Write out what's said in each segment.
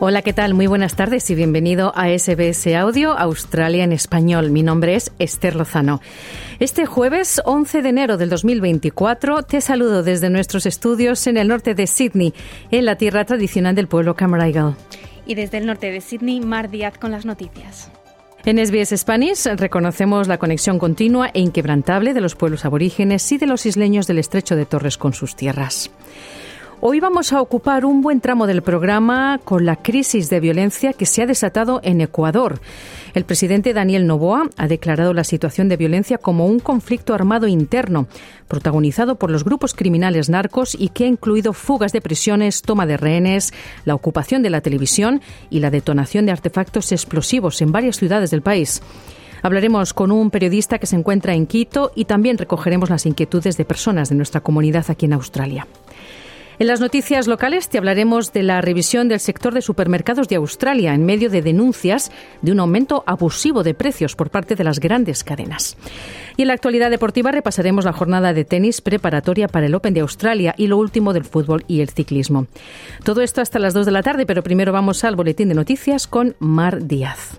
Hola, ¿qué tal? Muy buenas tardes y bienvenido a SBS Audio Australia en Español. Mi nombre es Esther Lozano. Este jueves 11 de enero del 2024 te saludo desde nuestros estudios en el norte de Sydney, en la tierra tradicional del pueblo Camaragal. Y desde el norte de Sydney, Mar Díaz con las noticias. En SBS Spanish reconocemos la conexión continua e inquebrantable de los pueblos aborígenes y de los isleños del estrecho de Torres con sus tierras. Hoy vamos a ocupar un buen tramo del programa con la crisis de violencia que se ha desatado en Ecuador. El presidente Daniel Noboa ha declarado la situación de violencia como un conflicto armado interno, protagonizado por los grupos criminales narcos y que ha incluido fugas de prisiones, toma de rehenes, la ocupación de la televisión y la detonación de artefactos explosivos en varias ciudades del país. Hablaremos con un periodista que se encuentra en Quito y también recogeremos las inquietudes de personas de nuestra comunidad aquí en Australia. En las noticias locales te hablaremos de la revisión del sector de supermercados de Australia en medio de denuncias de un aumento abusivo de precios por parte de las grandes cadenas. Y en la actualidad deportiva repasaremos la jornada de tenis preparatoria para el Open de Australia y lo último del fútbol y el ciclismo. Todo esto hasta las 2 de la tarde, pero primero vamos al boletín de noticias con Mar Díaz.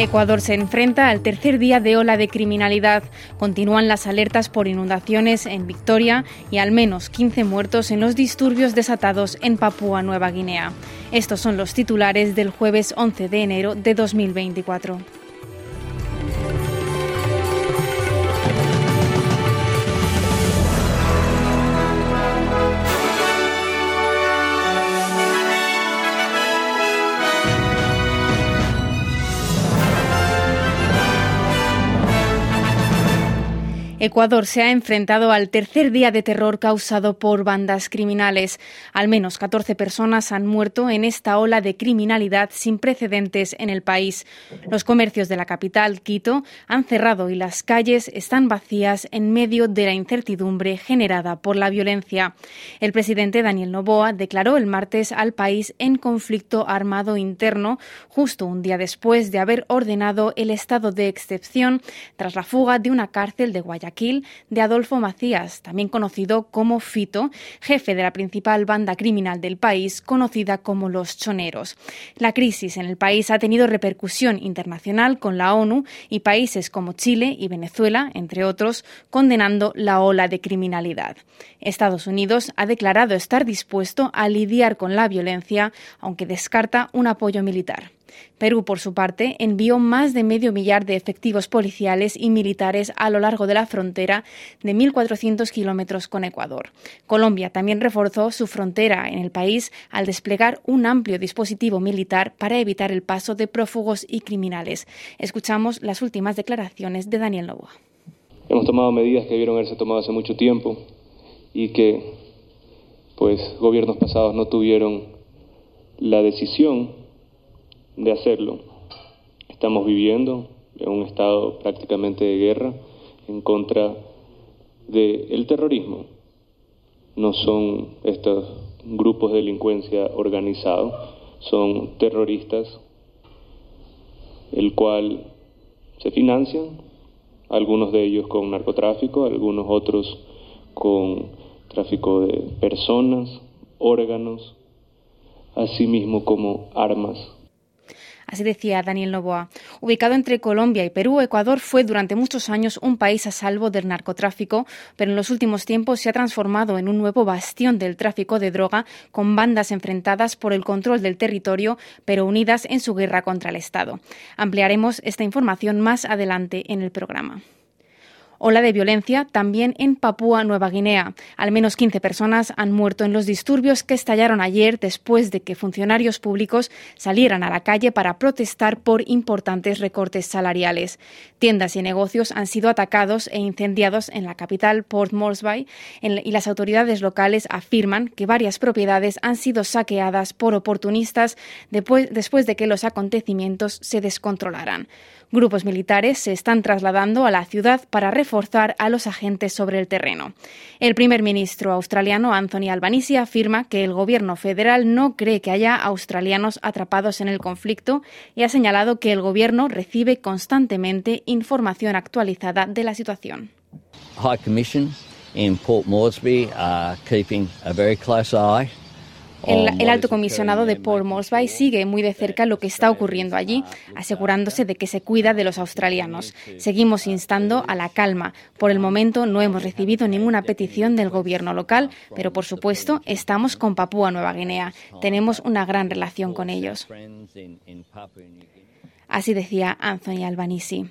Ecuador se enfrenta al tercer día de ola de criminalidad. Continúan las alertas por inundaciones en Victoria y al menos 15 muertos en los disturbios desatados en Papúa Nueva Guinea. Estos son los titulares del jueves 11 de enero de 2024. Ecuador se ha enfrentado al tercer día de terror causado por bandas criminales. Al menos 14 personas han muerto en esta ola de criminalidad sin precedentes en el país. Los comercios de la capital, Quito, han cerrado y las calles están vacías en medio de la incertidumbre generada por la violencia. El presidente Daniel Noboa declaró el martes al país en conflicto armado interno, justo un día después de haber ordenado el estado de excepción tras la fuga de una cárcel de Guayaquil de Adolfo Macías, también conocido como Fito, jefe de la principal banda criminal del país, conocida como los Choneros. La crisis en el país ha tenido repercusión internacional con la ONU y países como Chile y Venezuela, entre otros, condenando la ola de criminalidad. Estados Unidos ha declarado estar dispuesto a lidiar con la violencia, aunque descarta un apoyo militar. Perú, por su parte, envió más de medio millar de efectivos policiales y militares a lo largo de la frontera de 1.400 kilómetros con Ecuador. Colombia también reforzó su frontera en el país al desplegar un amplio dispositivo militar para evitar el paso de prófugos y criminales. Escuchamos las últimas declaraciones de Daniel Novoa. Hemos tomado medidas que debieron haberse tomado hace mucho tiempo y que pues gobiernos pasados no tuvieron la decisión de hacerlo. Estamos viviendo en un estado prácticamente de guerra en contra del terrorismo. No son estos grupos de delincuencia organizados, son terroristas, el cual se financian, algunos de ellos con narcotráfico, algunos otros con tráfico de personas, órganos, así mismo como armas Así decía Daniel Novoa. Ubicado entre Colombia y Perú, Ecuador fue durante muchos años un país a salvo del narcotráfico, pero en los últimos tiempos se ha transformado en un nuevo bastión del tráfico de droga, con bandas enfrentadas por el control del territorio, pero unidas en su guerra contra el Estado. Ampliaremos esta información más adelante en el programa. Ola de violencia también en Papúa Nueva Guinea. Al menos 15 personas han muerto en los disturbios que estallaron ayer después de que funcionarios públicos salieran a la calle para protestar por importantes recortes salariales. Tiendas y negocios han sido atacados e incendiados en la capital Port Moresby y las autoridades locales afirman que varias propiedades han sido saqueadas por oportunistas después de que los acontecimientos se descontrolaran. Grupos militares se están trasladando a la ciudad para reforzar a los agentes sobre el terreno. El primer ministro australiano Anthony Albanese afirma que el gobierno federal no cree que haya australianos atrapados en el conflicto y ha señalado que el gobierno recibe constantemente información actualizada de la situación. High Commission in Port Moresby are keeping a very close eye el, alto comisionado de Port Moresby sigue muy de cerca lo que está ocurriendo allí, asegurándose de que se cuida de los australianos. Seguimos instando a la calma. Por el momento no hemos recibido ninguna petición del gobierno local, pero por supuesto estamos con Papúa Nueva Guinea. Tenemos una gran relación con ellos. Así decía Anthony Albanese.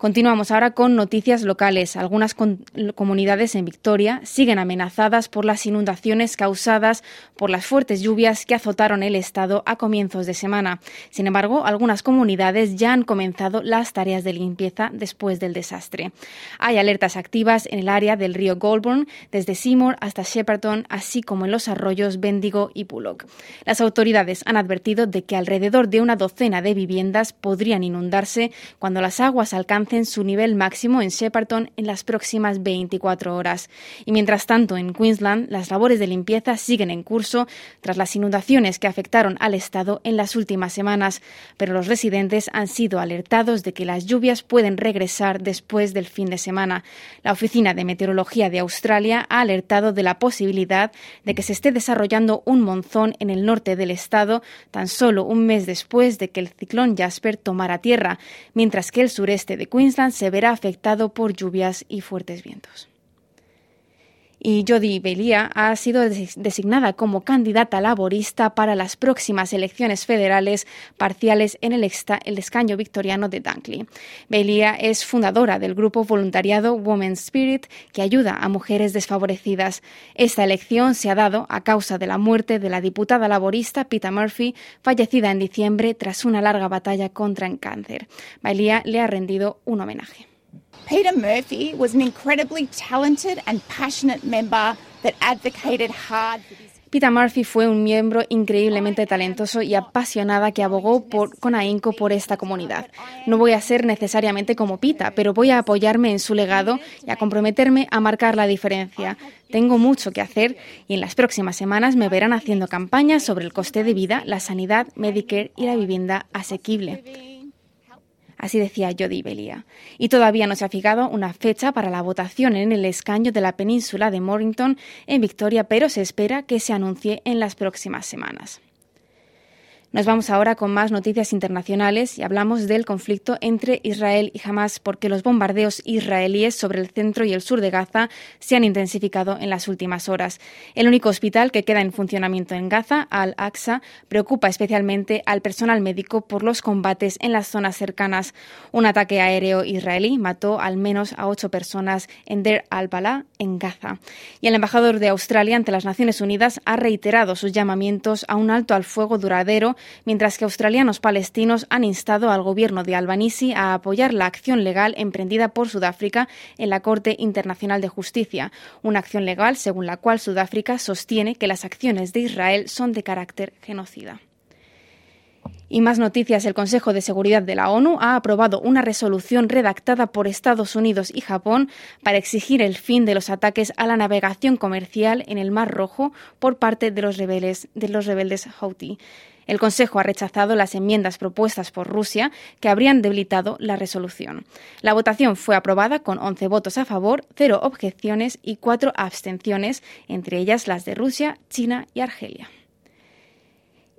Continuamos ahora con noticias locales. Algunas comunidades en Victoria siguen amenazadas por las inundaciones causadas por las fuertes lluvias que azotaron el estado a comienzos de semana. Sin embargo, algunas comunidades ya han comenzado las tareas de limpieza después del desastre. Hay alertas activas en el área del río Goulburn, desde Seymour hasta Shepparton, así como en los arroyos Bendigo y Bullock. Las autoridades han advertido de que alrededor de una docena de viviendas podrían inundarse cuando las aguas alcancen en su nivel máximo en Shepparton en las próximas 24 horas. Y mientras tanto, en Queensland, las labores de limpieza siguen en curso tras las inundaciones que afectaron al estado en las últimas semanas, pero los residentes han sido alertados de que las lluvias pueden regresar después del fin de semana. La Oficina de Meteorología de Australia ha alertado de la posibilidad de que se esté desarrollando un monzón en el norte del estado tan solo un mes después de que el ciclón Jasper tomara tierra, mientras que el sureste de Queensland Queensland se verá afectado por lluvias y fuertes vientos y Jodi Belia ha sido designada como candidata laborista para las próximas elecciones federales parciales en el, escaño victoriano de Dunkley. Belia es fundadora del grupo voluntariado Women's Spirit que ayuda a mujeres desfavorecidas. Esta elección se ha dado a causa de la muerte de la diputada laborista Pita Murphy, fallecida en diciembre tras una larga batalla contra el cáncer. Belia le ha rendido un homenaje. Peter Murphy fue un miembro increíblemente talentoso y apasionada que abogó con ahínco por esta comunidad. No voy a ser necesariamente como Pita, pero voy a apoyarme en su legado y a comprometerme a marcar la diferencia. Tengo mucho que hacer y en las próximas semanas me verán haciendo campañas sobre el coste de vida, la sanidad, Medicare y la vivienda asequible. Así decía Jody Belia. Y todavía no se ha fijado una fecha para la votación en el escaño de la península de Mornington en Victoria, pero se espera que se anuncie en las próximas semanas. Nos vamos ahora con más noticias internacionales y hablamos del conflicto entre Israel y Hamas porque los bombardeos israelíes sobre el centro y el sur de Gaza se han intensificado en las últimas horas. El único hospital que queda en funcionamiento en Gaza, Al-Aqsa, preocupa especialmente al personal médico por los combates en las zonas cercanas. Un ataque aéreo israelí mató al menos a ocho personas en Der al-Bala, en Gaza. Y el embajador de Australia ante las Naciones Unidas ha reiterado sus llamamientos a un alto al fuego duradero mientras que australianos palestinos han instado al gobierno de Albanese a apoyar la acción legal emprendida por Sudáfrica en la Corte Internacional de Justicia, una acción legal según la cual Sudáfrica sostiene que las acciones de Israel son de carácter genocida. Y más noticias. El Consejo de Seguridad de la ONU ha aprobado una resolución redactada por Estados Unidos y Japón para exigir el fin de los ataques a la navegación comercial en el Mar Rojo por parte de los rebeldes, de los rebeldes Houthi. El Consejo ha rechazado las enmiendas propuestas por Rusia que habrían debilitado la resolución. La votación fue aprobada con 11 votos a favor, 0 objeciones y 4 abstenciones, entre ellas las de Rusia, China y Argelia.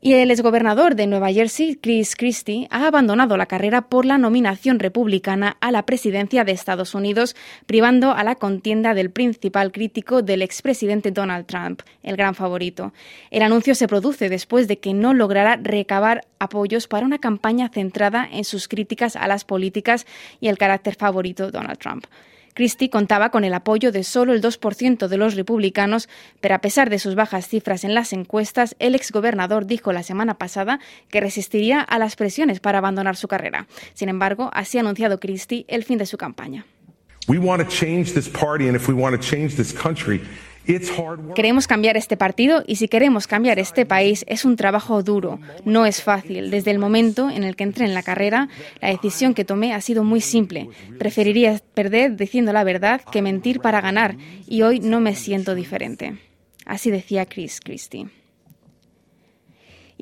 Y el exgobernador de Nueva Jersey, Chris Christie, ha abandonado la carrera por la nominación republicana a la presidencia de Estados Unidos, privando a la contienda del principal crítico del expresidente Donald Trump, el gran favorito. El anuncio se produce después de que no lograra recabar apoyos para una campaña centrada en sus críticas a las políticas y el carácter favorito de Donald Trump. Christie contaba con el apoyo de solo el 2% de los republicanos, pero a pesar de sus bajas cifras en las encuestas, el exgobernador dijo la semana pasada que resistiría a las presiones para abandonar su carrera. Sin embargo, así ha anunciado Christie el fin de su campaña. Queremos cambiar este partido y si queremos cambiar este país es un trabajo duro, no es fácil. Desde el momento en el que entré en la carrera, la decisión que tomé ha sido muy simple. Preferiría perder diciendo la verdad que mentir para ganar y hoy no me siento diferente. Así decía Chris Christie.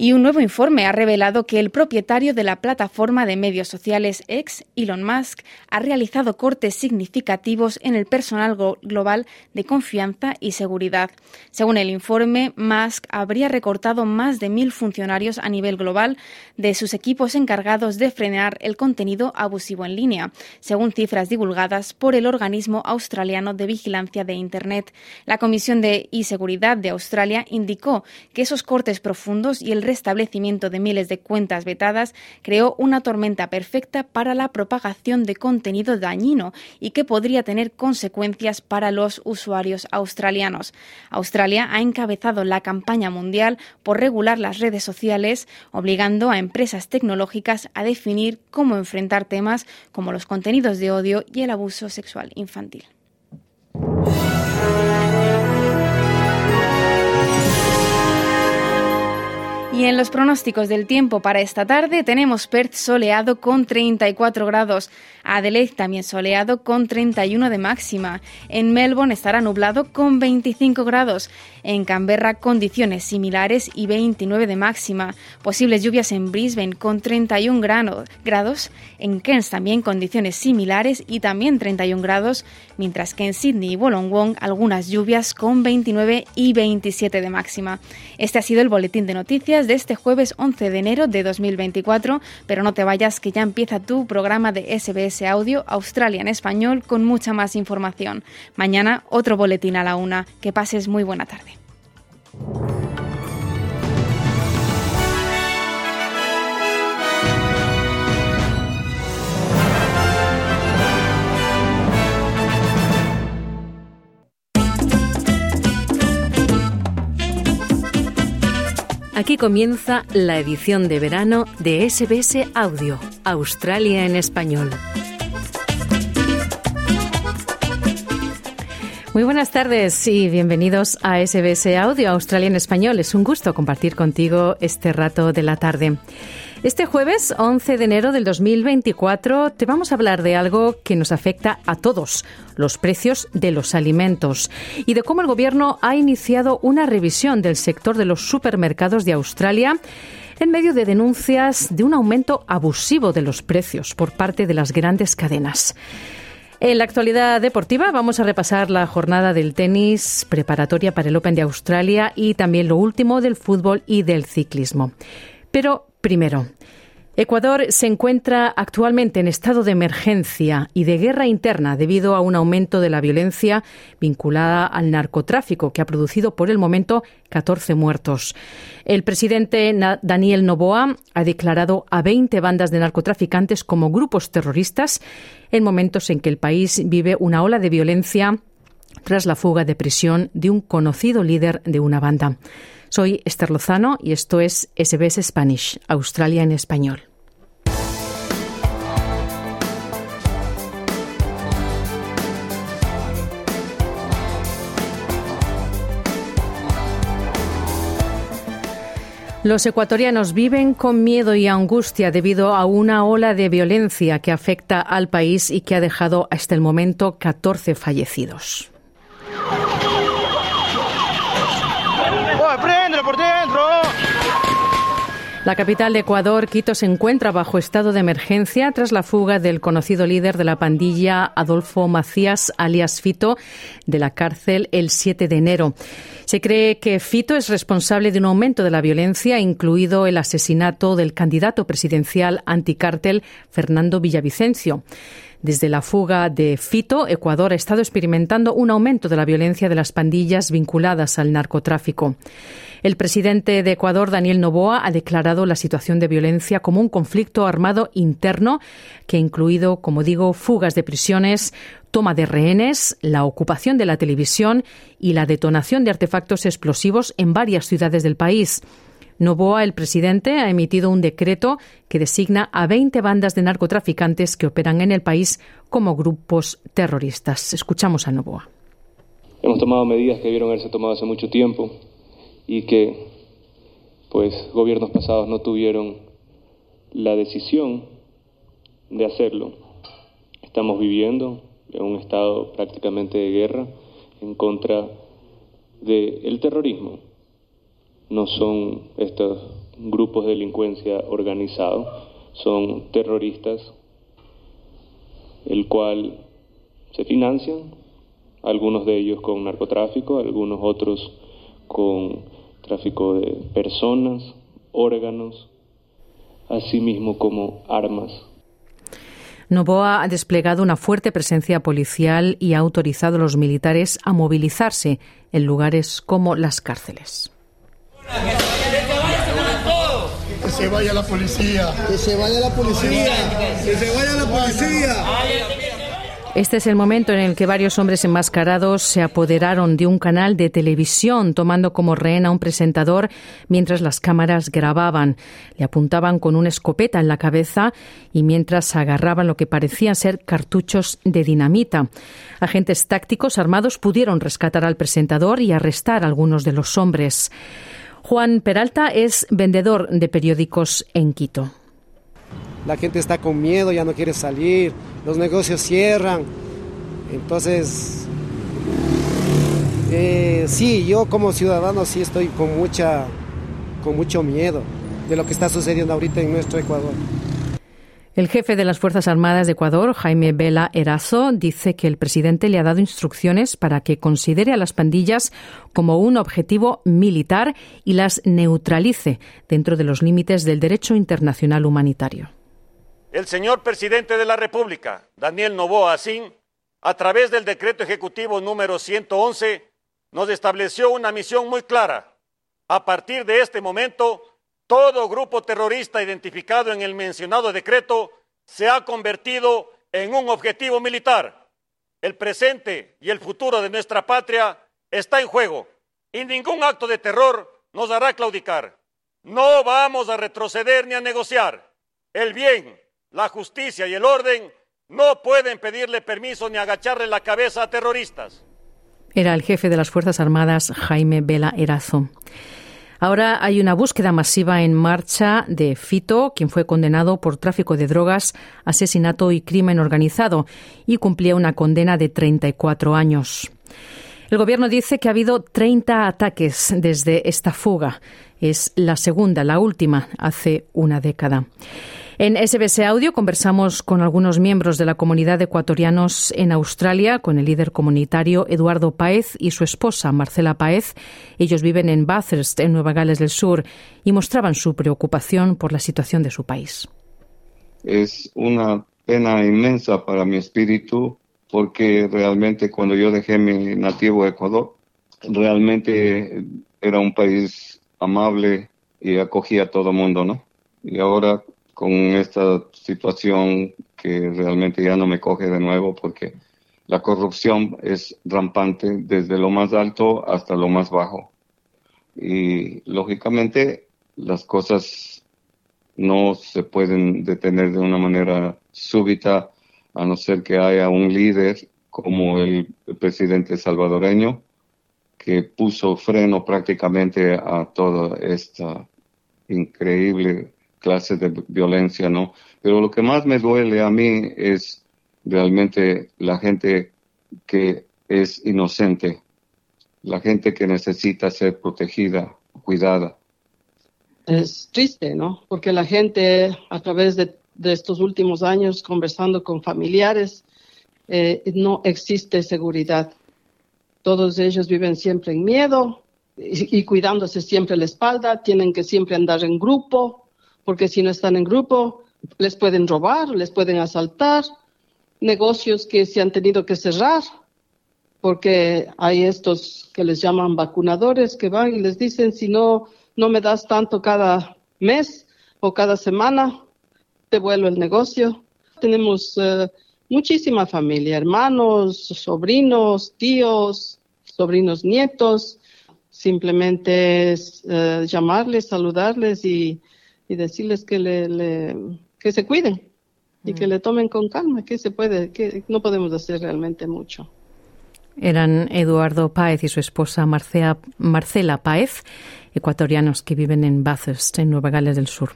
Y un nuevo informe ha revelado que el propietario de la plataforma de medios sociales X, Elon Musk, ha realizado cortes significativos en el personal global de confianza y seguridad. Según el informe, Musk habría recortado más de mil funcionarios a nivel global de sus equipos encargados de frenar el contenido abusivo en línea, según cifras divulgadas por el organismo australiano de vigilancia de Internet. La Comisión de e-Seguridad de Australia indicó que esos cortes profundos y el restablecimiento de miles de cuentas vetadas creó una tormenta perfecta para la propagación de contenido dañino y que podría tener consecuencias para los usuarios australianos. Australia ha encabezado la campaña mundial por regular las redes sociales, obligando a empresas tecnológicas a definir cómo enfrentar temas como los contenidos de odio y el abuso sexual infantil. Y en los pronósticos del tiempo para esta tarde tenemos Perth soleado con 34 grados, Adelaide también soleado con 31 de máxima, en Melbourne estará nublado con 25 grados, en Canberra condiciones similares y 29 de máxima, posibles lluvias en Brisbane con 31 grados, en Cairns también condiciones similares y también 31 grados, mientras que en Sydney y Wollongong algunas lluvias con 29 y 27 de máxima. Este ha sido el boletín de noticias de este jueves 11 de enero de 2024, pero no te vayas que ya empieza tu programa de SBS Audio Australia en español con mucha más información. Mañana otro boletín a la una. Que pases muy buena tarde. Aquí comienza la edición de verano de SBS Audio, Australia en español. Muy buenas tardes y bienvenidos a SBS Audio, Australia en español. Es un gusto compartir contigo este rato de la tarde. Este jueves 11 de enero del 2024 te vamos a hablar de algo que nos afecta a todos, los precios de los alimentos y de cómo el Gobierno ha iniciado una revisión del sector de los supermercados de Australia en medio de denuncias de un aumento abusivo de los precios por parte de las grandes cadenas. En la actualidad deportiva vamos a repasar la jornada del tenis preparatoria para el Open de Australia y también lo último del fútbol y del ciclismo. Pero primero, Ecuador se encuentra actualmente en estado de emergencia y de guerra interna debido a un aumento de la violencia vinculada al narcotráfico que ha producido por el momento 14 muertos. El presidente Daniel Noboa ha declarado a 20 bandas de narcotraficantes como grupos terroristas en momentos en que el país vive una ola de violencia tras la fuga de prisión de un conocido líder de una banda. Soy Esther Lozano y esto es SBS Spanish, Australia en español. Los ecuatorianos viven con miedo y angustia debido a una ola de violencia que afecta al país y que ha dejado hasta el momento 14 fallecidos. por dentro! La capital de Ecuador, Quito, se encuentra bajo estado de emergencia tras la fuga del conocido líder de la pandilla, Adolfo Macías, alias Fito, de la cárcel el 7 de enero. Se cree que Fito es responsable de un aumento de la violencia, incluido el asesinato del candidato presidencial anticártel Fernando Villavicencio. Desde la fuga de Fito, Ecuador ha estado experimentando un aumento de la violencia de las pandillas vinculadas al narcotráfico. El presidente de Ecuador, Daniel Noboa, ha declarado la situación de violencia como un conflicto armado interno que ha incluido, como digo, fugas de prisiones, toma de rehenes, la ocupación de la televisión y la detonación de artefactos explosivos en varias ciudades del país. Novoa, el presidente, ha emitido un decreto que designa a 20 bandas de narcotraficantes que operan en el país como grupos terroristas. Escuchamos a Novoa. Hemos tomado medidas que debieron haberse tomado hace mucho tiempo y que, pues, gobiernos pasados no tuvieron la decisión de hacerlo. Estamos viviendo en un estado prácticamente de guerra en contra del terrorismo no son estos grupos de delincuencia organizados, son terroristas, el cual se financian, algunos de ellos con narcotráfico, algunos otros con tráfico de personas, órganos, así mismo como armas. Novoa ha desplegado una fuerte presencia policial y ha autorizado a los militares a movilizarse en lugares como las cárceles. Que se vaya la policía. Que se vaya la policía. Que se vaya la policía. Este es el momento en el que varios hombres enmascarados se apoderaron de un canal de televisión, tomando como rehén a un presentador mientras las cámaras grababan. Le apuntaban con una escopeta en la cabeza y mientras agarraban lo que parecían ser cartuchos de dinamita. Agentes tácticos armados pudieron rescatar al presentador y arrestar a algunos de los hombres. Juan Peralta es vendedor de periódicos en Quito. La gente está con miedo, ya no quiere salir, los negocios cierran. Entonces, eh, sí, yo como ciudadano sí estoy con, mucha, con mucho miedo de lo que está sucediendo ahorita en nuestro Ecuador. El jefe de las Fuerzas Armadas de Ecuador, Jaime Vela Erazo, dice que el presidente le ha dado instrucciones para que considere a las pandillas como un objetivo militar y las neutralice dentro de los límites del derecho internacional humanitario. El señor presidente de la República, Daniel Novoa a través del decreto ejecutivo número 111, nos estableció una misión muy clara. A partir de este momento, todo grupo terrorista identificado en el mencionado decreto se ha convertido en un objetivo militar. El presente y el futuro de nuestra patria está en juego y ningún acto de terror nos hará claudicar. No vamos a retroceder ni a negociar. El bien, la justicia y el orden no pueden pedirle permiso ni agacharle la cabeza a terroristas. Era el jefe de las Fuerzas Armadas, Jaime Vela Erazo. Ahora hay una búsqueda masiva en marcha de Fito, quien fue condenado por tráfico de drogas, asesinato y crimen organizado y cumplía una condena de 34 años. El gobierno dice que ha habido 30 ataques desde esta fuga. Es la segunda, la última, hace una década. En SBS Audio conversamos con algunos miembros de la comunidad de ecuatorianos en Australia, con el líder comunitario Eduardo Paez y su esposa Marcela Paez. Ellos viven en Bathurst, en Nueva Gales del Sur, y mostraban su preocupación por la situación de su país. Es una pena inmensa para mi espíritu porque realmente cuando yo dejé mi nativo Ecuador, realmente era un país amable y acogía a todo mundo, ¿no? Y ahora con esta situación que realmente ya no me coge de nuevo porque la corrupción es rampante desde lo más alto hasta lo más bajo. Y lógicamente las cosas no se pueden detener de una manera súbita a no ser que haya un líder como el presidente salvadoreño que puso freno prácticamente a toda esta increíble clases de violencia, ¿no? Pero lo que más me duele a mí es realmente la gente que es inocente, la gente que necesita ser protegida, cuidada. Es triste, ¿no? Porque la gente a través de, estos últimos años conversando con familiares, eh, no existe seguridad. Todos ellos viven siempre en miedo y, y cuidándose siempre la espalda, tienen que siempre andar en grupo, porque si no están en grupo, les pueden robar, les pueden asaltar, negocios que se han tenido que cerrar, porque hay estos que les llaman vacunadores que van y les dicen, si no, no me das tanto cada mes o cada semana, te vuelvo el negocio. Tenemos eh, muchísima familia, hermanos, sobrinos, tíos, sobrinos nietos. Simplemente es eh, llamarles, saludarles y, decirles que, le, que se cuiden y que mm. le tomen con calma, que se puede, que no podemos hacer realmente mucho. Eran Eduardo Páez y su esposa Marcela Páez, ecuatorianos que viven en Bathurst, en Nueva Gales del Sur.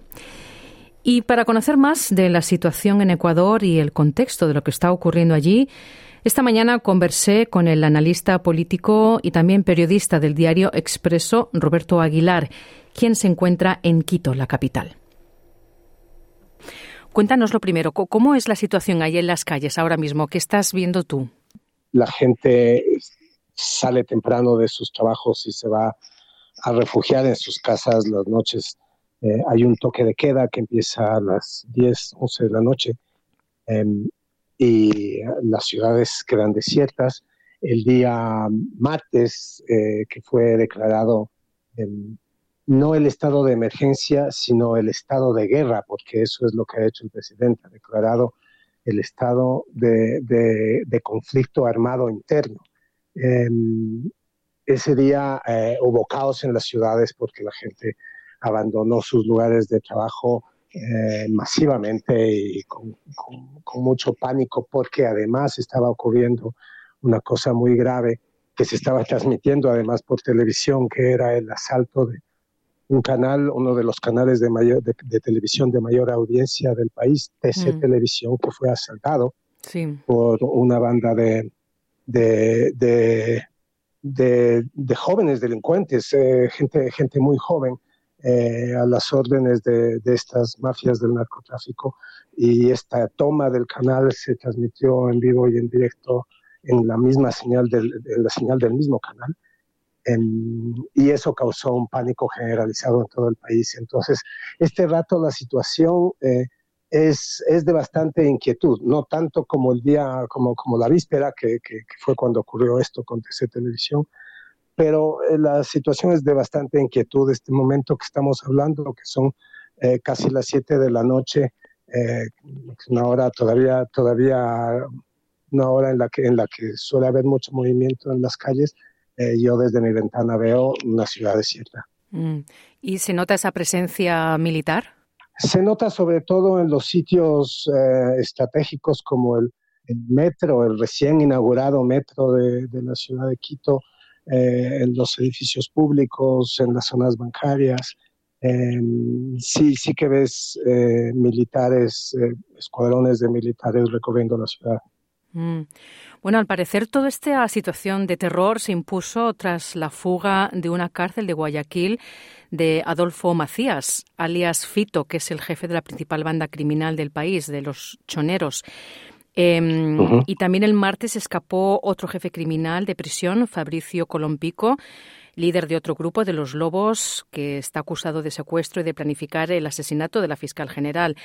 Y para conocer más de la situación en Ecuador y el contexto de lo que está ocurriendo allí, esta mañana conversé con el analista político y también periodista del diario Expreso, Roberto Aguilar, quien se encuentra en Quito, la capital. Cuéntanos lo primero, ¿cómo es la situación ahí en las calles ahora mismo? ¿Qué estás viendo tú? la gente sale temprano de sus trabajos y se va a refugiar en sus casas las noches. Eh, hay un toque de queda que empieza a las 10, 11 de la noche em, y las ciudades quedan desiertas. El día martes, eh, que fue declarado em, no el estado de emergencia, sino el estado de guerra, porque eso es lo que ha hecho el presidente, ha declarado el estado de, conflicto armado interno. Em, ese día eh, hubo caos en las ciudades porque la gente abandonó sus lugares de trabajo eh, masivamente y con, mucho pánico porque además estaba ocurriendo una cosa muy grave que se estaba transmitiendo además por televisión, que era el asalto de, un canal, uno de los canales de, mayor, de, televisión de mayor audiencia del país, TC mm. Televisión, que fue asaltado por una banda de, de, jóvenes delincuentes, eh, gente, gente muy joven, eh, a las órdenes de, estas mafias del narcotráfico. Y esta toma del canal se transmitió en vivo y en directo en la misma señal del, en la señal del mismo canal y eso causó un pánico generalizado en todo el país. Entonces, este rato la situación eh, es, es, de bastante inquietud, no tanto como el día, como, como la víspera, que, que, fue cuando ocurrió esto con TC Televisión, pero eh, la situación es de bastante inquietud. Este momento que estamos hablando, que son eh, casi las 7 de la noche, una hora todavía, todavía una hora en la que, en la que suele haber mucho movimiento en las calles, eh, yo desde mi ventana veo una ciudad desierta. Mm. ¿Y se nota esa presencia militar? Se nota sobre todo en los sitios eh, estratégicos como el, metro, el recién inaugurado metro de, la ciudad de Quito, eh, en los edificios públicos, en las zonas bancarias. Em, sí, sí que ves militares, escuadrones de militares recorriendo la ciudad. Mm. Bueno, al parecer toda esta situación de terror se impuso tras la fuga de una cárcel de Guayaquil de Adolfo Macías, alias Fito, que es el jefe de la principal banda criminal del país, de los choneros. Em, y también el martes escapó otro jefe criminal de prisión, Fabricio Colompico, líder de otro grupo de los Lobos, que está acusado de secuestro y de planificar el asesinato de la fiscal general.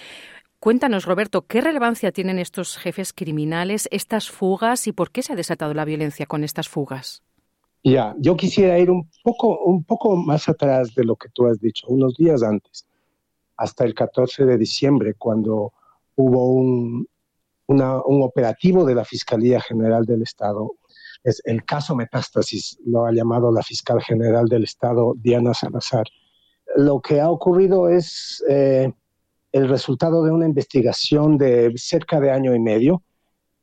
Cuéntanos, Roberto, ¿qué relevancia tienen estos jefes criminales, estas fugas y por qué se ha desatado la violencia con estas fugas? Ya, yo quisiera ir un poco, un poco más atrás de lo que tú has dicho, unos días antes, hasta el 14 de diciembre, cuando hubo un, un operativo de la Fiscalía General del Estado. Es el caso Metástasis, lo ha llamado la fiscal general del Estado, Diana Salazar. Lo que ha ocurrido es eh, el resultado de una investigación de cerca de año y medio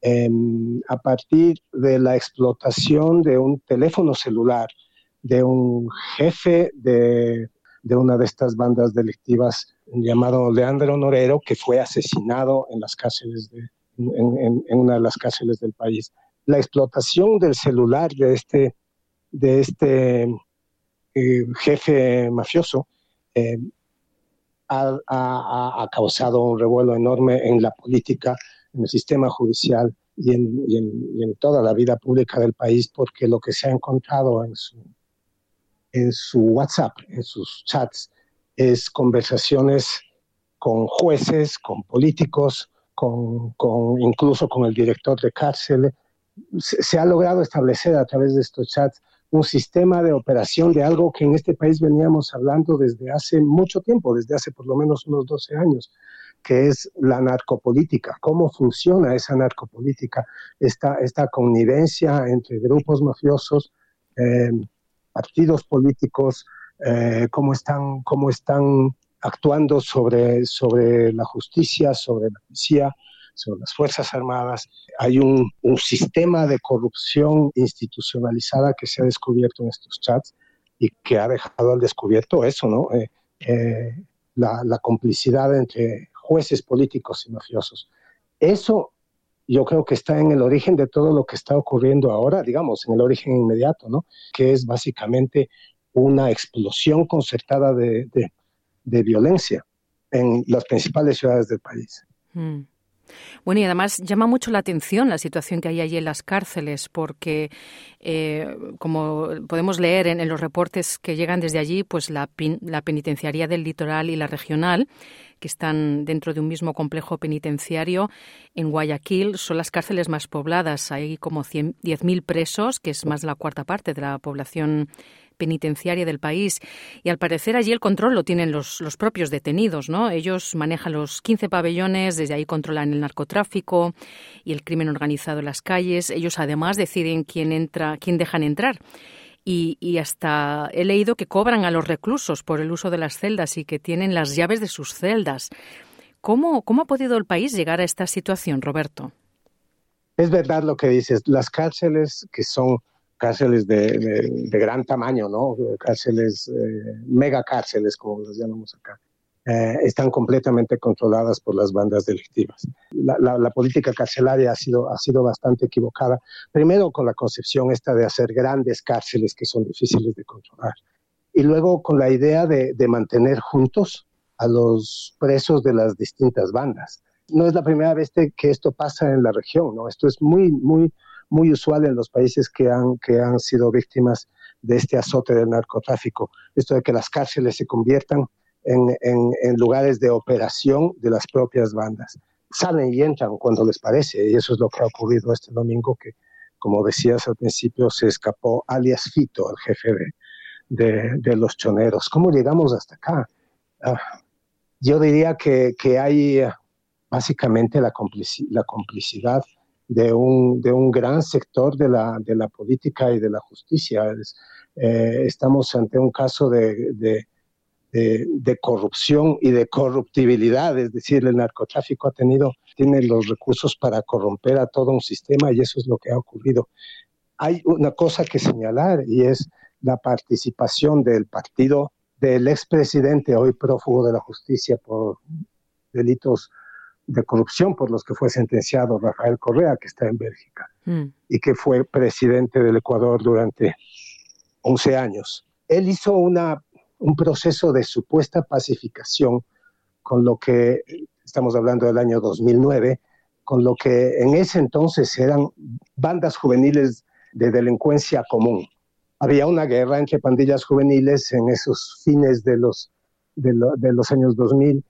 em, a partir de la explotación de un teléfono celular de un jefe de, una de estas bandas delictivas llamado Leandro Norero, que fue asesinado en las cárceles de, en, una de las cárceles del país. La explotación del celular de este, de este eh, jefe mafioso em, ha, causado un revuelo enorme en la política, en el sistema judicial y en, toda la vida pública del país, porque lo que se ha encontrado en su, en su WhatsApp, en sus chats, es conversaciones con jueces, con políticos, con, incluso con el director de cárcel. se, ha logrado establecer a través de estos chats un sistema de operación de algo que en este país veníamos hablando desde hace mucho tiempo, desde hace por lo menos unos 12 años, que es la narcopolítica, cómo funciona esa narcopolítica, esta, esta connivencia entre grupos mafiosos, eh, partidos políticos, eh, cómo, están, cómo están actuando sobre, sobre la justicia, sobre la policía, sobre las Fuerzas Armadas. Hay un, sistema de corrupción institucionalizada que se ha descubierto en estos chats y que ha dejado al descubierto eso, ¿no? Eh, eh, la, la, complicidad entre jueces políticos y mafiosos. Eso yo creo que está en el origen de todo lo que está ocurriendo ahora, digamos, en el origen inmediato, ¿no? Que es básicamente una explosión concertada de, de violencia en las principales ciudades del país. Mm. Bueno, y además llama mucho la atención la situación que hay allí en las cárceles, porque, eh, como podemos leer en, los reportes que llegan desde allí, pues la, la, penitenciaría del litoral y la regional, que están dentro de un mismo complejo penitenciario en Guayaquil, son las cárceles más pobladas. Hay como 10.000 presos, que es más de la cuarta parte de la población penitenciaria del país. Y al parecer allí el control lo tienen los, los propios detenidos, ¿no? Ellos manejan los 15 pabellones, desde ahí controlan el narcotráfico y el crimen organizado en las calles. Ellos además deciden quién entra, quién dejan entrar. Y, hasta he leído que cobran a los reclusos por el uso de las celdas y que tienen las llaves de sus celdas. ¿Cómo, cómo ha podido el país llegar a esta situación, Roberto? Es verdad lo que dices. Las cárceles que son cárceles de, de, de, gran tamaño, ¿no? Cárceles, eh, mega cárceles, como las llamamos acá, eh, están completamente controladas por las bandas delictivas. La, la, la, política carcelaria ha sido, ha sido bastante equivocada, primero con la concepción esta de hacer grandes cárceles que son difíciles de controlar, y luego con la idea de, de mantener juntos a los presos de las distintas bandas. No es la primera vez que esto pasa en la región, ¿no? Esto es muy, muy muy usual en los países que han, que han sido víctimas de este azote del narcotráfico. Esto de que las cárceles se conviertan en, en, lugares de operación de las propias bandas. Salen y entran cuando les parece, y eso es lo que ha ocurrido este domingo, que, como decías al principio, se escapó alias Fito, el jefe de, de, los choneros. ¿Cómo llegamos hasta acá? Uh, yo diría que, que hay uh, básicamente la, la complicidad de un, de un gran sector de la, de la política y de la justicia. Eh, estamos ante un caso de, de, de, de, corrupción y de corruptibilidad, es decir, el narcotráfico ha tenido, tiene los recursos para corromper a todo un sistema y eso es lo que ha ocurrido. Hay una cosa que señalar y es la participación del partido del expresidente, hoy prófugo de la justicia por delitos de corrupción por los que fue sentenciado Rafael Correa, que está en Bélgica, mm. y que fue presidente del Ecuador durante 11 años. Él hizo una, un proceso de supuesta pacificación con lo que, estamos hablando del año 2009, con lo que en ese entonces eran bandas juveniles de delincuencia común. Había una guerra entre pandillas juveniles en esos fines de los, de, lo, de los años 2000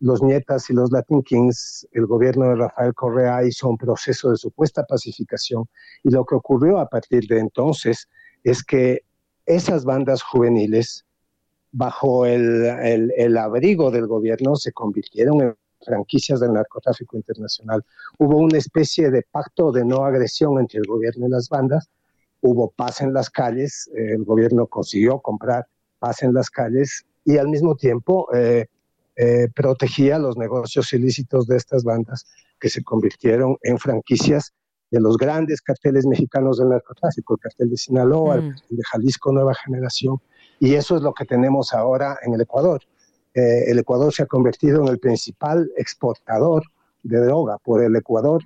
los Nietas y los Latin Kings, el gobierno de Rafael Correa hizo un proceso de supuesta pacificación y lo que ocurrió a partir de entonces es que esas bandas juveniles, bajo el, el, el abrigo del gobierno, se convirtieron en franquicias del narcotráfico internacional. Hubo una especie de pacto de no agresión entre el gobierno y las bandas, hubo paz en las calles, el gobierno consiguió comprar paz en las calles y al mismo tiempo eh, eh, protegía los negocios ilícitos de estas bandas que se convirtieron en franquicias de los grandes carteles mexicanos del narcotráfico, el cartel de Sinaloa, mm. el cartel de Jalisco Nueva Generación, y eso es lo que tenemos ahora en el Ecuador. Eh, el Ecuador se ha convertido en el principal exportador de droga. Por el Ecuador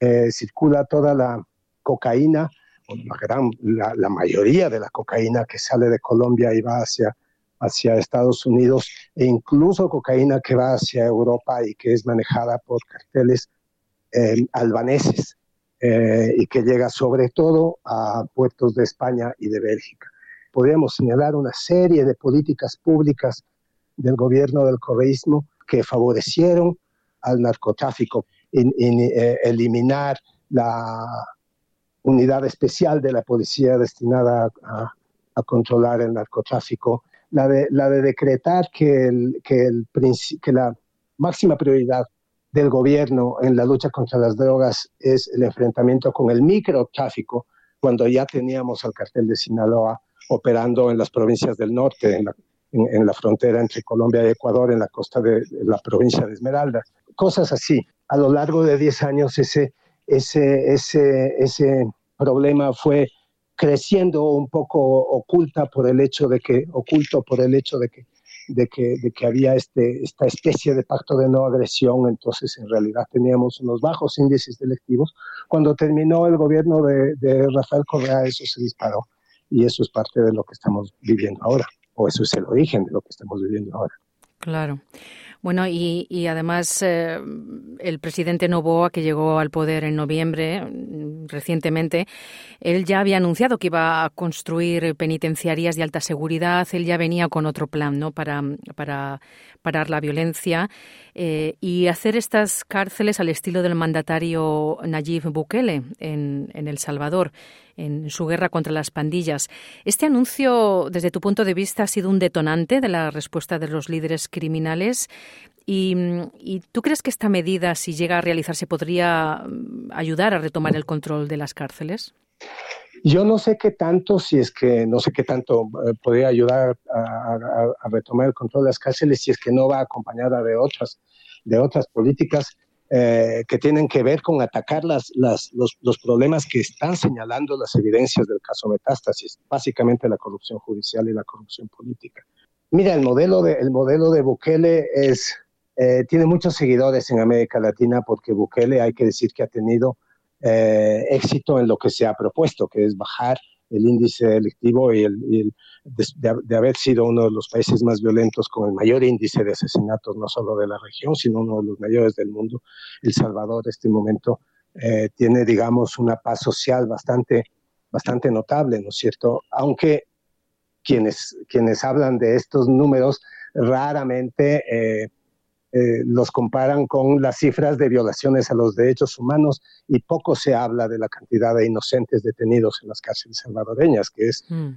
eh, circula toda la cocaína, la, gran, la, la mayoría de la cocaína que sale de Colombia y va hacia hacia Estados Unidos e incluso cocaína que va hacia Europa y que es manejada por carteles eh, albaneses eh, y que llega sobre todo a puertos de España y de Bélgica. Podríamos señalar una serie de políticas públicas del gobierno del correísmo que favorecieron al narcotráfico, in, eh, eliminar la unidad especial de la policía destinada a controlar el narcotráfico, la de, la de decretar que, el, que, el, que la, máxima prioridad del gobierno en la lucha contra las drogas es el enfrentamiento con el microtráfico, cuando ya teníamos al cartel de Sinaloa operando en las provincias del norte, en la, en, la frontera entre Colombia y Ecuador, en la costa de, la provincia de Esmeralda. Cosas así. A lo largo de 10 años ese, ese, ese, ese problema fue creciendo un poco oculta por el hecho de que, oculto por el hecho de que de que, de que había este, esta especie de pacto de no agresión, entonces en realidad teníamos unos bajos índices delictivos. Cuando terminó el gobierno de, de Rafael Correa, eso se disparó y eso es parte de lo que estamos viviendo ahora, o eso es el origen de lo que estamos viviendo ahora. Claro. Bueno, y, además eh, el presidente Novoa, que llegó al poder en noviembre mm, recientemente, él ya había anunciado que iba a construir penitenciarias de alta seguridad. Él ya venía con otro plan, ¿no? Para, para parar la violencia eh, y hacer estas cárceles al estilo del mandatario Nayib Bukele en El Salvador en su guerra contra las pandillas. ¿Este anuncio, desde tu punto de vista, ha sido un detonante de la respuesta de los líderes criminales? ¿Y, tú crees que esta medida, si llega a realizarse, podría mm, ayudar a retomar el control de las cárceles? Yo no sé qué tanto, si es que no sé qué tanto eh, podría ayudar a, retomar el control de las cárceles, si es que no va acompañada de otras, de otras políticas eh, que tienen que ver con atacar las, los, los, problemas que están señalando las evidencias del caso Metástasis, básicamente la corrupción judicial y la corrupción política. Mira, el modelo de, el modelo de Bukele es, eh, tiene muchos seguidores en América Latina porque Bukele hay que decir que ha tenido eh, éxito en lo que se ha propuesto, que es bajar el índice delictivo y, el, de, haber sido uno de los países más violentos con el mayor índice de asesinatos, no solo de la región, sino uno de los mayores del mundo. El Salvador, en este momento, eh, tiene, digamos, una paz social bastante, bastante notable, ¿no es cierto? Aunque quienes, quienes hablan de estos números raramente eh, eh, los comparan con las cifras de violaciones a los derechos humanos y poco se habla de la cantidad de inocentes detenidos en las cárceles salvadoreñas, que es mm.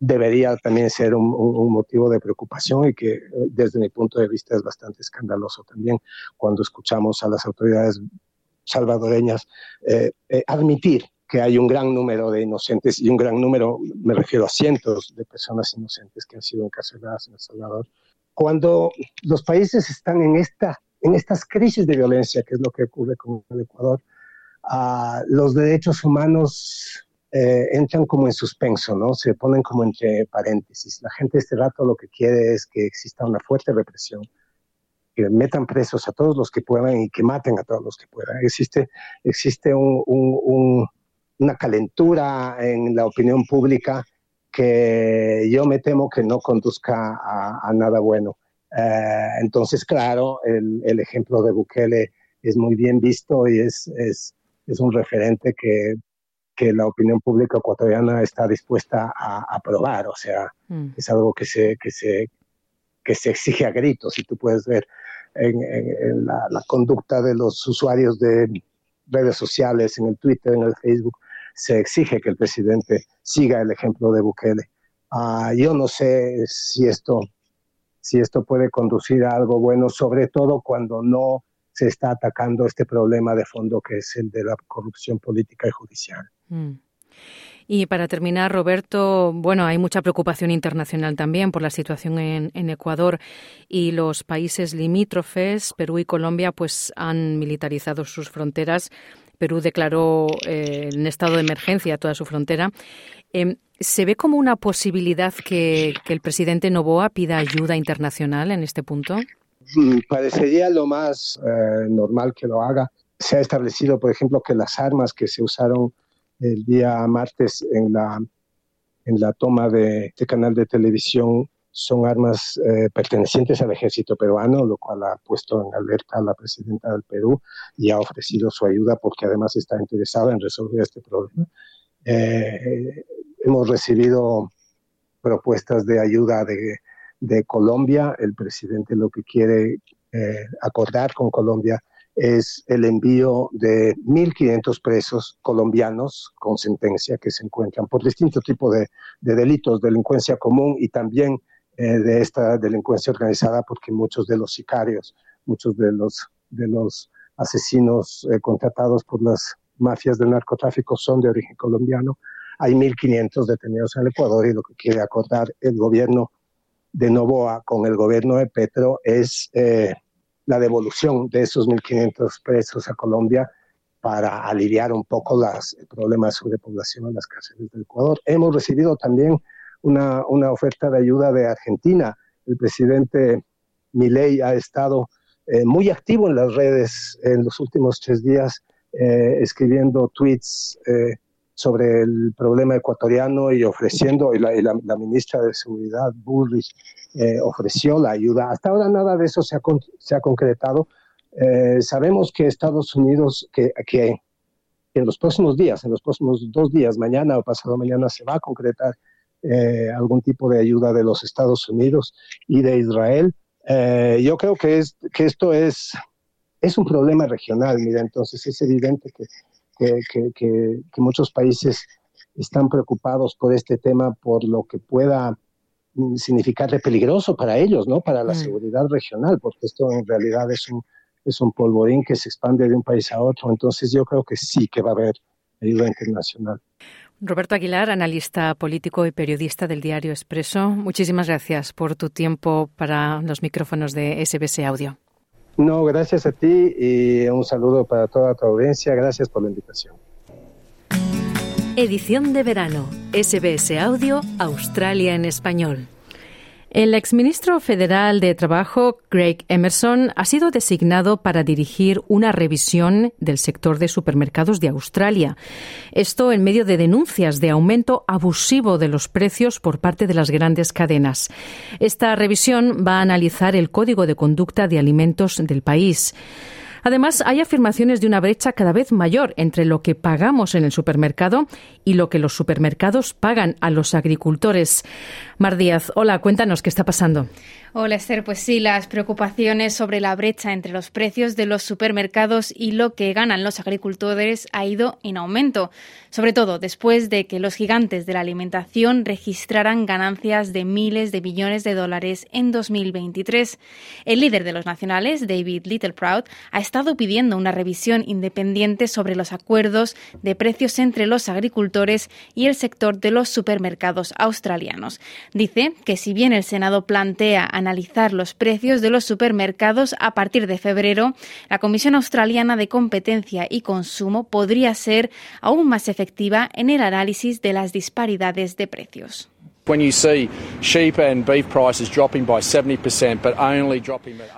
debería también ser un, motivo de preocupación y que eh, desde mi punto de vista es bastante escandaloso también cuando escuchamos a las autoridades salvadoreñas eh, admitir que hay un gran número de inocentes y un gran número, me refiero a cientos de personas inocentes que han sido encarceladas en El Salvador cuando los países están en, esta, en estas crisis de violencia, que es lo que ocurre con el Ecuador, uh, los derechos humanos eh, entran como en suspenso, ¿no? Se ponen como entre paréntesis. La gente este rato lo que quiere es que exista una fuerte represión, que metan presos a todos los que puedan y que maten a todos los que puedan. Existe, existe un, un, una calentura en la opinión pública que yo me temo que no conduzca a, nada bueno. Eh, entonces, claro, el, ejemplo de Bukele es muy bien visto y es, es, es un referente que, que, la opinión pública ecuatoriana está dispuesta a aprobar. O sea, mm. es algo que se, que, se, que se exige a gritos. Y tú puedes ver en, la, la, conducta de los usuarios de redes sociales, en el Twitter, en el Facebook, se exige que el presidente siga el ejemplo de Bukele. Ah, yo no sé si esto, si esto puede conducir a algo bueno, sobre todo cuando no se está atacando este problema de fondo que es el de la corrupción política y judicial. Mm. Y para terminar, Roberto, bueno, hay mucha preocupación internacional también por la situación en, en, Ecuador y los países limítrofes, Perú y Colombia, pues han militarizado sus fronteras Perú declaró eh, en estado de emergencia toda su frontera. Em, ¿Se ve como una posibilidad que, el presidente Novoa pida ayuda internacional en este punto? Mm, parecería lo más eh, normal que lo haga. Se ha establecido, por ejemplo, que las armas que se usaron el día martes en la, en la toma de este canal de televisión son armas eh, pertenecientes al ejército peruano, lo cual ha puesto en alerta a la presidenta del Perú y ha ofrecido su ayuda porque además está interesada en resolver este problema. Eh, hemos recibido propuestas de ayuda de, Colombia. El presidente lo que quiere eh, acordar con Colombia es el envío de 1.500 presos colombianos con sentencia que se encuentran por distintos tipos de, de delitos, delincuencia común y también eh, de esta delincuencia organizada porque muchos de los sicarios muchos de los, de los asesinos eh, contratados por las mafias del narcotráfico son de origen colombiano. Hay 1.500 detenidos en el Ecuador y lo que quiere acordar el gobierno de Novoa con el gobierno de Petro es eh, la devolución de esos 1.500 presos a Colombia para aliviar un poco los problemas de sobrepoblación en las cárceles del Ecuador. Hemos recibido también una, una oferta de ayuda de Argentina. El presidente Milei ha estado eh, muy activo en las redes en los últimos tres días, eh, escribiendo tweets eh, sobre el problema ecuatoriano y ofreciendo, y la, la, ministra de Seguridad, Bullrich, ofreció la ayuda. Hasta ahora nada de eso se ha, se ha concretado. sabemos que Estados Unidos, que, que en los próximos días, en los próximos dos días, mañana o pasado mañana, se va a concretar algún tipo de ayuda de los Estados Unidos y de Israel eh, yo creo que, es, que esto es, es un problema regional, mira, entonces es evidente que, que, que, que, muchos países están preocupados por este tema, por lo que pueda mm, significar de peligroso para ellos, ¿no? Para la mm. seguridad regional, porque esto en realidad es un, es un polvorín que se expande de un país a otro. Entonces yo creo que sí que va a haber ayuda internacional. Roberto Aguilar, analista político y periodista del diario Expreso, muchísimas gracias por tu tiempo para los micrófonos de SBS Audio. No, gracias a ti y un saludo para toda tu audiencia. Gracias por la invitación. Edición de verano, SBS Audio, Australia en español. El exministro federal de Trabajo, Greg Emerson, ha sido designado para dirigir una revisión del sector de supermercados de Australia. Esto en medio de denuncias de aumento abusivo de los precios por parte de las grandes cadenas. Esta revisión va a analizar el código de conducta de alimentos del país. Además, hay afirmaciones de una brecha cada vez mayor entre lo que pagamos en el supermercado y lo que los supermercados pagan a los agricultores. Mar Díaz, hola, cuéntanos qué está pasando. Hola Esther, pues sí, las preocupaciones sobre la brecha entre los precios de los supermercados y lo que ganan los agricultores ha ido en aumento, sobre todo después de que los gigantes de la alimentación registraran ganancias de miles de millones de dólares en 2023. El líder de los nacionales, David Littleproud, ha estado pidiendo una revisión independiente sobre los acuerdos de precios entre los agricultores y el sector de los supermercados australianos. Dice que si bien el Senado plantea analizar los precios de los supermercados a partir de febrero, la Comisión Australiana de Competencia y Consumo podría ser aún más efectiva en el análisis de las disparidades de precios.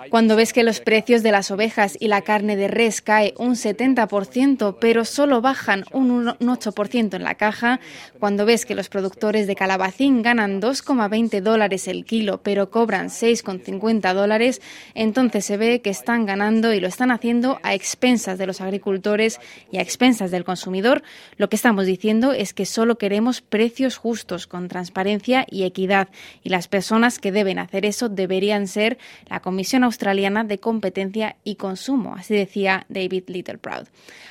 Cuando ves que los precios de las ovejas y la carne de res cae un 70%, pero solo bajan un 8% en la caja, cuando ves que los productores de calabacín ganan 2,20 dólares el kilo, pero cobran 6,50 dólares, entonces se ve que están ganando y lo están haciendo a expensas de los agricultores y a expensas del consumidor. Lo que estamos diciendo es que solo queremos precios justos, con transparencia y equidad, y las personas que deben hacer eso deberían ser la Comisión Australiana de Competencia y Consumo, así decía David Littleproud.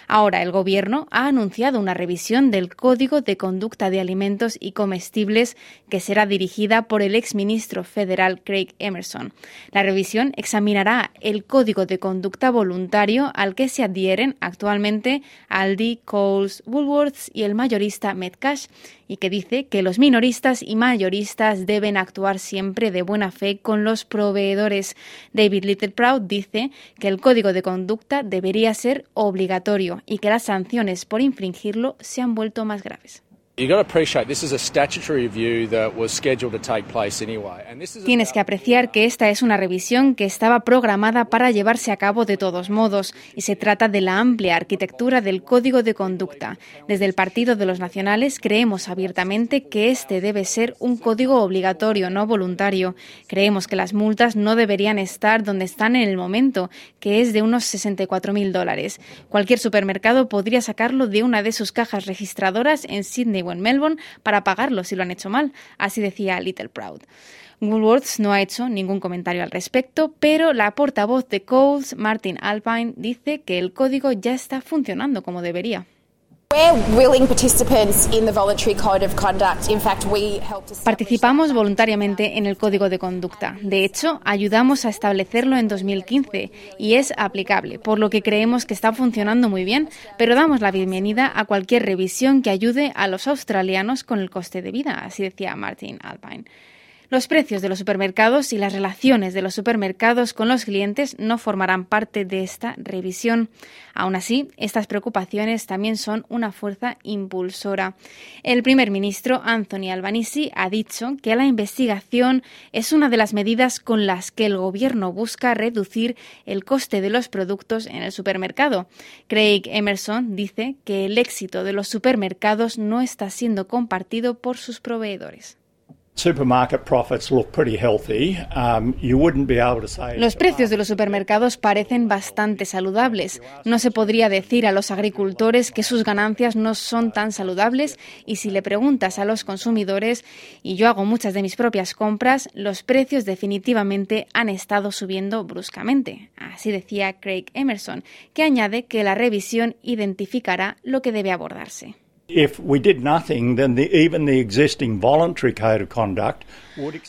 Ahora el Gobierno ha anunciado una revisión del Código de Conducta de Alimentos y Comestibles que será dirigida por el exministro federal Craig Emerson. La revisión examinará el Código de Conducta Voluntario al que se adhieren actualmente Aldi, Coles, Woolworths y el mayorista Metcash y que dice que los minoristas y mayoristas deben actuar siempre de buena fe con los proveedores. David Littleproud dice que el código de conducta debería ser obligatorio y que las sanciones por infringirlo se han vuelto más graves. Tienes que apreciar que esta es una revisión que estaba programada para llevarse a cabo de todos modos y se trata de la amplia arquitectura del Código de Conducta. Desde el Partido de los Nacionales creemos abiertamente que este debe ser un código obligatorio, no voluntario. Creemos que las multas no deberían estar donde están en el momento, que es de unos 64.000 dólares. Cualquier supermercado podría sacarlo de una de sus cajas registradoras en Sydney en Melbourne para pagarlo si lo han hecho mal, así decía Little Proud. Woolworths no ha hecho ningún comentario al respecto, pero la portavoz de Coles, Martin Alpine, dice que el código ya está funcionando como debería. Participamos voluntariamente en el Código de Conducta. De hecho, ayudamos a establecerlo en 2015 y es aplicable, por lo que creemos que está funcionando muy bien, pero damos la bienvenida a cualquier revisión que ayude a los australianos con el coste de vida, así decía Martin Alpine. Los precios de los supermercados y las relaciones de los supermercados con los clientes no formarán parte de esta revisión. Aún así, estas preocupaciones también son una fuerza impulsora. El primer ministro Anthony Albanese ha dicho que la investigación es una de las medidas con las que el gobierno busca reducir el coste de los productos en el supermercado. Craig Emerson dice que el éxito de los supermercados no está siendo compartido por sus proveedores. Los precios de los supermercados parecen bastante saludables. No se podría decir a los agricultores que sus ganancias no son tan saludables y si le preguntas a los consumidores, y yo hago muchas de mis propias compras, los precios definitivamente han estado subiendo bruscamente. Así decía Craig Emerson, que añade que la revisión identificará lo que debe abordarse.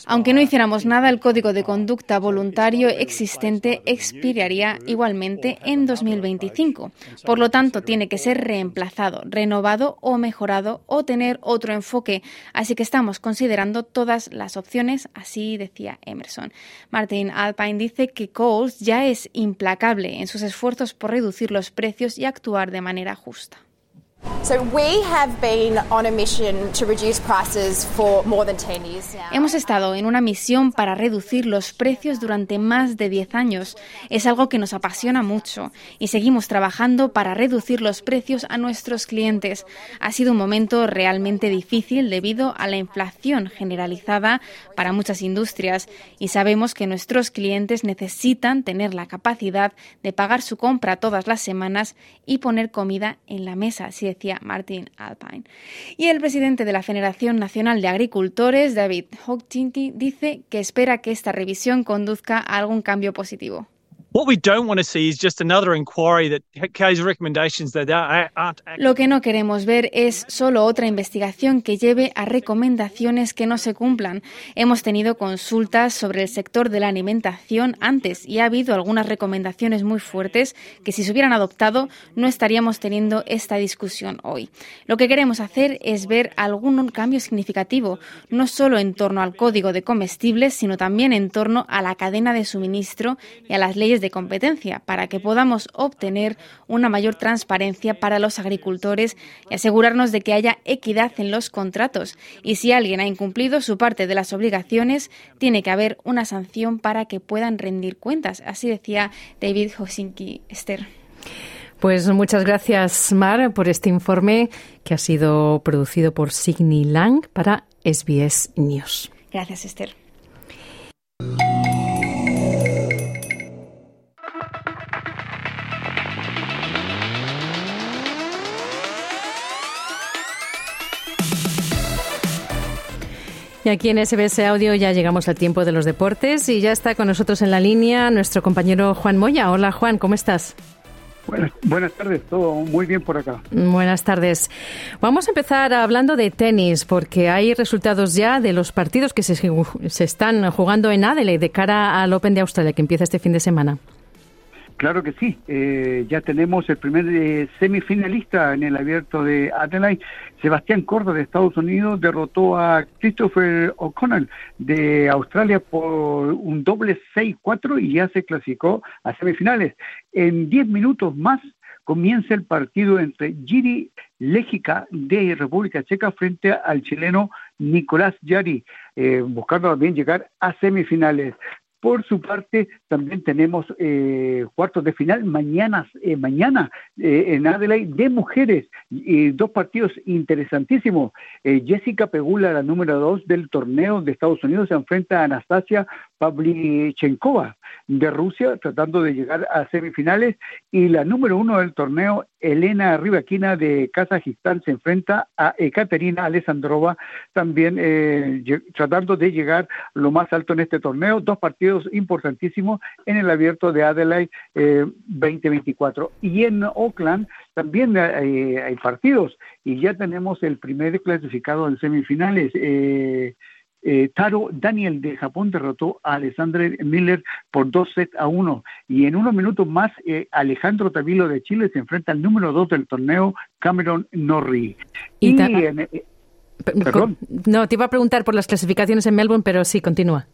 Aunque no hiciéramos nada, el código de conducta voluntario existente expiraría igualmente en 2025. Por lo tanto, tiene que ser reemplazado, renovado o mejorado o tener otro enfoque. Así que estamos considerando todas las opciones, así decía Emerson. Martin Alpine dice que Coles ya es implacable en sus esfuerzos por reducir los precios y actuar de manera justa. Hemos estado en una misión para reducir los precios durante más de 10 años. Es algo que nos apasiona mucho y seguimos trabajando para reducir los precios a nuestros clientes. Ha sido un momento realmente difícil debido a la inflación generalizada para muchas industrias y sabemos que nuestros clientes necesitan tener la capacidad de pagar su compra todas las semanas y poner comida en la mesa decía Martin Alpine. Y el presidente de la Federación Nacional de Agricultores, David Hochtinky, dice que espera que esta revisión conduzca a algún cambio positivo. Lo que no queremos ver es solo otra investigación que lleve a recomendaciones que no se cumplan. Hemos tenido consultas sobre el sector de la alimentación antes y ha habido algunas recomendaciones muy fuertes que si se hubieran adoptado no estaríamos teniendo esta discusión hoy. Lo que queremos hacer es ver algún cambio significativo, no solo en torno al código de comestibles, sino también en torno a la cadena de suministro y a las leyes de competencia para que podamos obtener una mayor transparencia para los agricultores y asegurarnos de que haya equidad en los contratos. Y si alguien ha incumplido su parte de las obligaciones, tiene que haber una sanción para que puedan rendir cuentas. Así decía David Hosinki Esther. Pues muchas gracias, Mar, por este informe que ha sido producido por Signy Lang para SBS News. Gracias, Esther. Y aquí en SBS Audio ya llegamos al tiempo de los deportes y ya está con nosotros en la línea nuestro compañero Juan Moya. Hola Juan, ¿cómo estás? Buenas, tardes, todo muy bien por acá. Buenas tardes. Vamos a empezar hablando de tenis, porque hay resultados ya de los partidos que se, se están jugando en Adelaide de cara al Open de Australia, que empieza este fin de semana. Claro que sí, eh, ya tenemos el primer eh, semifinalista en el abierto de Adelaide. Sebastián Córdoba de Estados Unidos derrotó a Christopher O'Connell de Australia por un doble 6-4 y ya se clasificó a semifinales. En 10 minutos más comienza el partido entre Giri Légica de República Checa frente al chileno Nicolás Yari, eh, buscando también llegar a semifinales. Por su parte, también tenemos eh, cuartos de final mañana, eh, mañana eh, en Adelaide de mujeres, dos partidos interesantísimos. Jessica Pegula, la número dos del torneo de Estados Unidos, se enfrenta a Anastasia Pavlychenkova de Rusia, tratando de llegar a semifinales. Y la número uno del torneo, Elena Rivaquina de Kazajistán, se enfrenta a Ekaterina Alessandrova, también eh, tratando de llegar lo más alto en este torneo. Dos partidos importantísimos en el abierto de Adelaide 2024. Eh, y en Oakland también hay, partidos y ya tenemos el primer clasificado en semifinales. Eh, eh, Taro Daniel de Japón derrotó a Alessandre Miller por dos sets a uno. Y en unos minutos más, eh, Alejandro Tavilo de Chile se enfrenta al número dos del torneo, Cameron Norrie. Y, eh, perdón. No, te iba a preguntar por las clasificaciones en Melbourne, pero sí, continúa.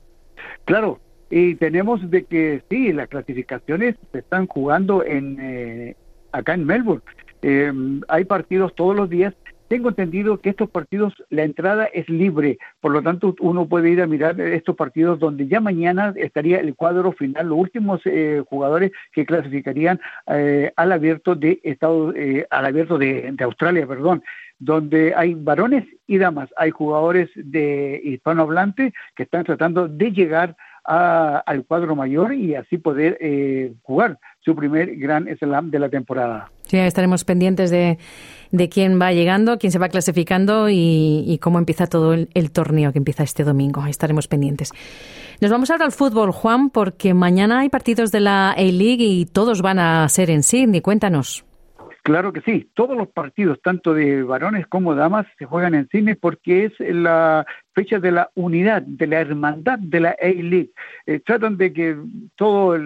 Claro, y tenemos de que sí, las clasificaciones se están jugando en acá en Melbourne. hay partidos todos los días tengo entendido que estos partidos, la entrada es libre, por lo tanto uno puede ir a mirar estos partidos donde ya mañana estaría el cuadro final, los últimos eh, jugadores que clasificarían eh, al abierto de Estados, eh, al abierto de, de Australia, perdón donde hay varones y damas, hay jugadores de hispanohablante que están tratando de llegar al cuadro mayor y así poder eh, jugar su primer gran slam de la temporada. Sí, estaremos pendientes de, de quién va llegando, quién se va clasificando y, cómo empieza todo el, torneo que empieza este domingo. estaremos pendientes. Nos vamos ahora al fútbol, Juan, porque mañana hay partidos de la A-League y todos van a ser en Sydney. Cuéntanos. Claro que sí, todos los partidos, tanto de varones como damas, se juegan en cine porque es la fecha de la unidad, de la hermandad de la A-League. Eh, tratan de que todo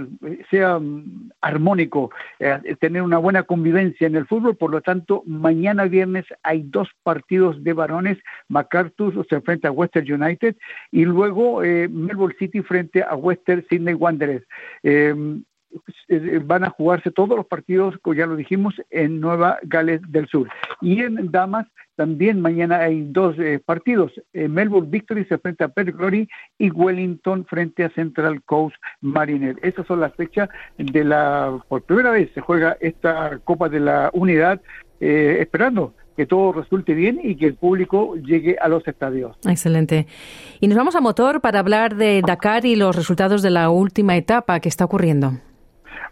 sea mm, armónico, eh, tener una buena convivencia en el fútbol, por lo tanto, mañana viernes hay dos partidos de varones, MacArthur se enfrenta a Western United y luego eh, Melbourne City frente a Western Sydney Wanderers. Eh, van a jugarse todos los partidos, como ya lo dijimos, en Nueva Gales del Sur. Y en Damas también mañana hay dos eh, partidos. Eh, Melbourne Victory se enfrenta a Perth Glory y Wellington frente a Central Coast Mariner. Esas son las fechas de la... Por primera vez se juega esta Copa de la Unidad, esperando que todo resulte bien y que el público llegue a los estadios. Excelente. Y nos vamos a motor para hablar de Dakar y los resultados de la última etapa que está ocurriendo.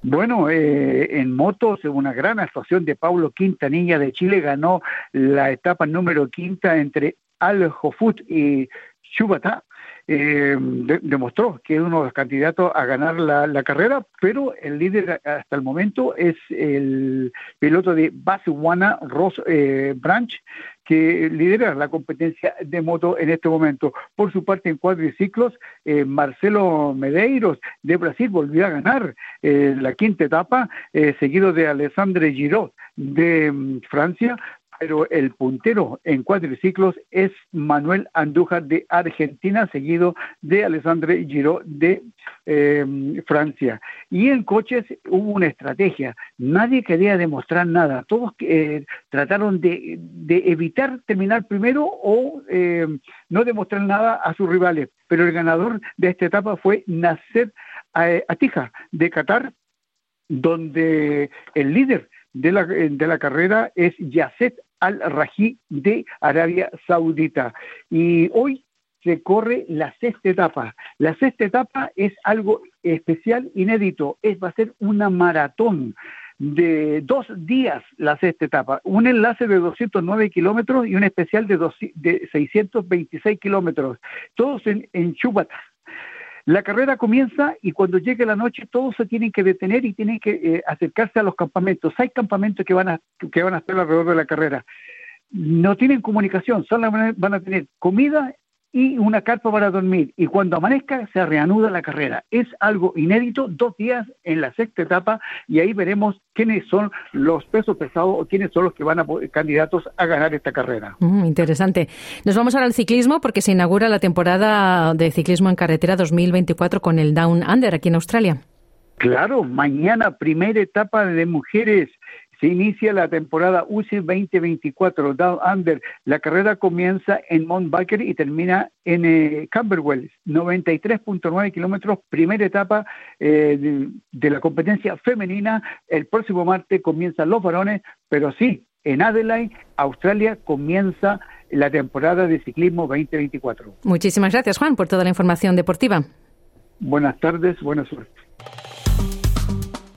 Bueno, eh, en motos, una gran actuación de Paulo Quintanilla de Chile ganó la etapa número quinta entre Al Jofut y Chubata. Eh, demostró que es uno de los candidatos a ganar la, carrera, pero el líder hasta el momento es el piloto de Basuana Ross eh, Branch, que lidera la competencia de moto en este momento. Por su parte, en cuadriciclos, eh, Marcelo Medeiros de Brasil volvió a ganar eh, la quinta etapa, eh, seguido de Alessandre Giraud de mm, Francia, pero el puntero en cuadriciclos es Manuel Andújar de Argentina, seguido de Alessandre Giro de em, Francia. Y en coches hubo una estrategia, nadie quería demostrar nada, todos eh, trataron de, evitar terminar primero o em, no demostrar nada a sus rivales, pero el ganador de esta etapa fue Nasser eh, Atija de Qatar, donde el líder de la, de la carrera es Yasset al-Raji de Arabia Saudita. Y hoy se corre la sexta etapa. La sexta etapa es algo especial, inédito. Es, va a ser una maratón de dos días la sexta etapa, un enlace de 209 kilómetros y un especial de, de 626 kilómetros, todos en, en la carrera comienza y cuando llegue la noche todos se tienen que detener y tienen que eh, acercarse a los campamentos. Hay campamentos que van, a, que van a estar alrededor de la carrera. No tienen comunicación, solo van a tener comida y una carpa para dormir. Y cuando amanezca se reanuda la carrera. Es algo inédito, dos días en la sexta etapa y ahí veremos quiénes son los pesos pesados o quiénes son los que van a candidatos a ganar esta carrera. Mm, interesante. Nos vamos ahora al ciclismo porque se inaugura la temporada de ciclismo en carretera 2024 con el Down Under aquí en Australia. Claro, mañana primera etapa de mujeres se inicia la temporada UCI 2024 Down Under. La carrera comienza en Mount Baker y termina en eh, Camberwell, 93.9 kilómetros, primera etapa eh, de, la competencia femenina. El próximo martes comienzan los varones, pero sí, en Adelaide, Australia, comienza la temporada de ciclismo 2024. Muchísimas gracias, Juan, por toda la información deportiva. Buenas tardes, buena suerte.